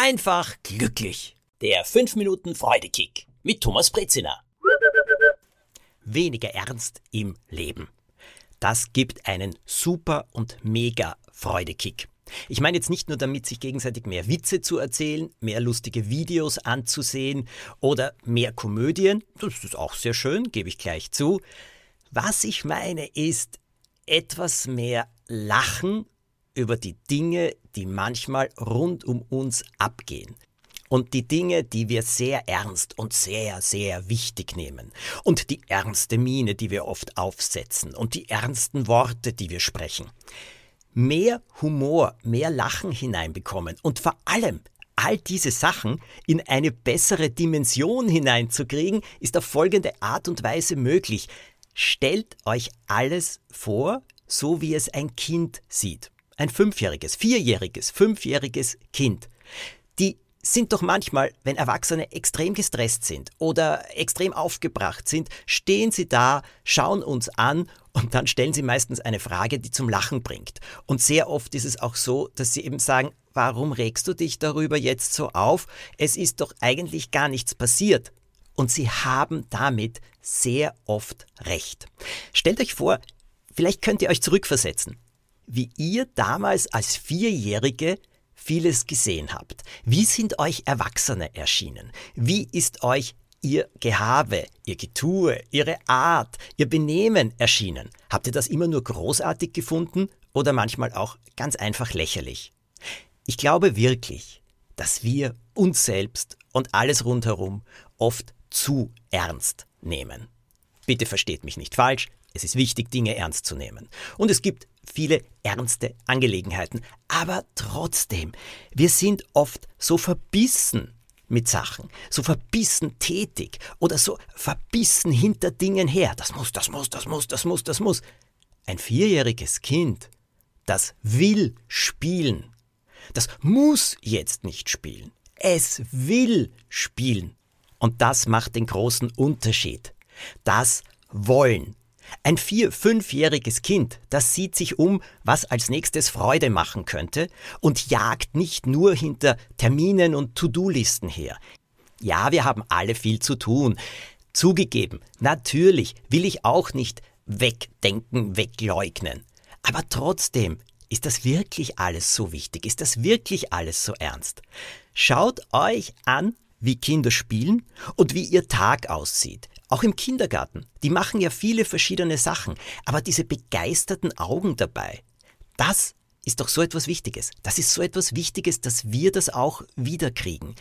einfach glücklich. Der 5 Minuten Freudekick mit Thomas Brezina. Weniger Ernst im Leben. Das gibt einen super und mega Freudekick. Ich meine jetzt nicht nur damit, sich gegenseitig mehr Witze zu erzählen, mehr lustige Videos anzusehen oder mehr Komödien. Das ist auch sehr schön, gebe ich gleich zu. Was ich meine ist etwas mehr Lachen über die Dinge, die manchmal rund um uns abgehen. Und die Dinge, die wir sehr ernst und sehr, sehr wichtig nehmen. Und die ernste Miene, die wir oft aufsetzen. Und die ernsten Worte, die wir sprechen. Mehr Humor, mehr Lachen hineinbekommen. Und vor allem all diese Sachen in eine bessere Dimension hineinzukriegen, ist auf folgende Art und Weise möglich. Stellt euch alles vor, so wie es ein Kind sieht ein fünfjähriges, vierjähriges, fünfjähriges Kind, die sind doch manchmal, wenn Erwachsene extrem gestresst sind oder extrem aufgebracht sind, stehen sie da, schauen uns an und dann stellen sie meistens eine Frage, die zum Lachen bringt. Und sehr oft ist es auch so, dass sie eben sagen, warum regst du dich darüber jetzt so auf? Es ist doch eigentlich gar nichts passiert. Und sie haben damit sehr oft recht. Stellt euch vor, vielleicht könnt ihr euch zurückversetzen wie ihr damals als Vierjährige vieles gesehen habt. Wie sind euch Erwachsene erschienen? Wie ist euch ihr Gehabe, ihr Getue, ihre Art, ihr Benehmen erschienen? Habt ihr das immer nur großartig gefunden oder manchmal auch ganz einfach lächerlich? Ich glaube wirklich, dass wir uns selbst und alles rundherum oft zu ernst nehmen. Bitte versteht mich nicht falsch, es ist wichtig, Dinge ernst zu nehmen. Und es gibt viele ernste Angelegenheiten. Aber trotzdem, wir sind oft so verbissen mit Sachen, so verbissen tätig oder so verbissen hinter Dingen her. Das muss, das muss, das muss, das muss, das muss. Ein vierjähriges Kind, das will spielen. Das muss jetzt nicht spielen. Es will spielen. Und das macht den großen Unterschied. Das Wollen, ein vier-, fünfjähriges Kind, das sieht sich um, was als nächstes Freude machen könnte und jagt nicht nur hinter Terminen und To-Do-Listen her. Ja, wir haben alle viel zu tun. Zugegeben, natürlich will ich auch nicht wegdenken, wegleugnen. Aber trotzdem, ist das wirklich alles so wichtig? Ist das wirklich alles so ernst? Schaut euch an, wie Kinder spielen und wie ihr Tag aussieht. Auch im Kindergarten. Die machen ja viele verschiedene Sachen. Aber diese begeisterten Augen dabei, das ist doch so etwas Wichtiges. Das ist so etwas Wichtiges, dass wir das auch wiederkriegen.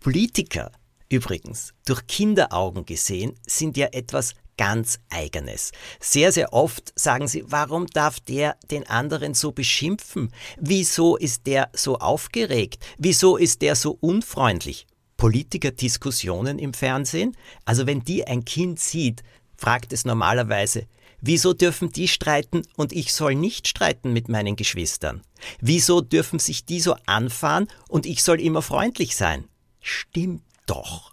Politiker übrigens, durch Kinderaugen gesehen, sind ja etwas ganz eigenes. Sehr, sehr oft sagen sie, warum darf der den anderen so beschimpfen? Wieso ist der so aufgeregt? Wieso ist der so unfreundlich? Politikerdiskussionen im Fernsehen. Also wenn die ein Kind sieht, fragt es normalerweise, wieso dürfen die streiten und ich soll nicht streiten mit meinen Geschwistern? Wieso dürfen sich die so anfahren und ich soll immer freundlich sein? Stimmt doch.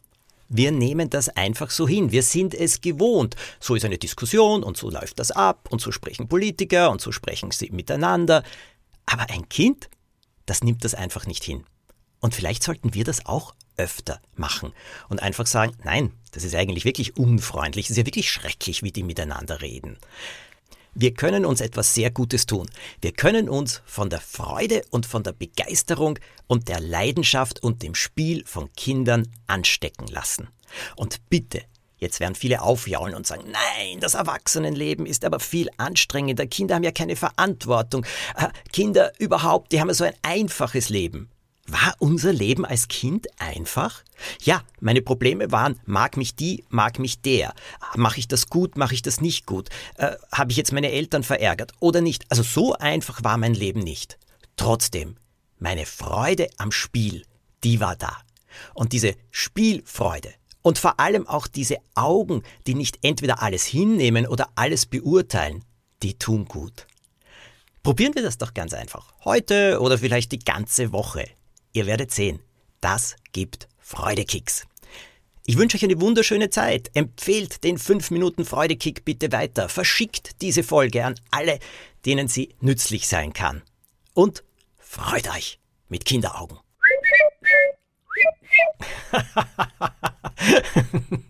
Wir nehmen das einfach so hin. Wir sind es gewohnt. So ist eine Diskussion und so läuft das ab und so sprechen Politiker und so sprechen sie miteinander. Aber ein Kind, das nimmt das einfach nicht hin. Und vielleicht sollten wir das auch öfter machen und einfach sagen, nein, das ist eigentlich wirklich unfreundlich, es ist ja wirklich schrecklich, wie die miteinander reden. Wir können uns etwas sehr Gutes tun. Wir können uns von der Freude und von der Begeisterung und der Leidenschaft und dem Spiel von Kindern anstecken lassen. Und bitte, Jetzt werden viele aufjaulen und sagen, nein, das Erwachsenenleben ist aber viel anstrengender. Kinder haben ja keine Verantwortung. Äh, Kinder überhaupt, die haben ja so ein einfaches Leben. War unser Leben als Kind einfach? Ja, meine Probleme waren, mag mich die, mag mich der. Mache ich das gut, mache ich das nicht gut? Äh, Habe ich jetzt meine Eltern verärgert oder nicht? Also so einfach war mein Leben nicht. Trotzdem, meine Freude am Spiel, die war da. Und diese Spielfreude und vor allem auch diese Augen, die nicht entweder alles hinnehmen oder alles beurteilen, die tun gut. Probieren wir das doch ganz einfach. Heute oder vielleicht die ganze Woche. Ihr werdet sehen, das gibt Freudekicks. Ich wünsche euch eine wunderschöne Zeit. Empfehlt den 5 Minuten Freudekick bitte weiter. Verschickt diese Folge an alle, denen sie nützlich sein kann. Und freut euch mit Kinderaugen.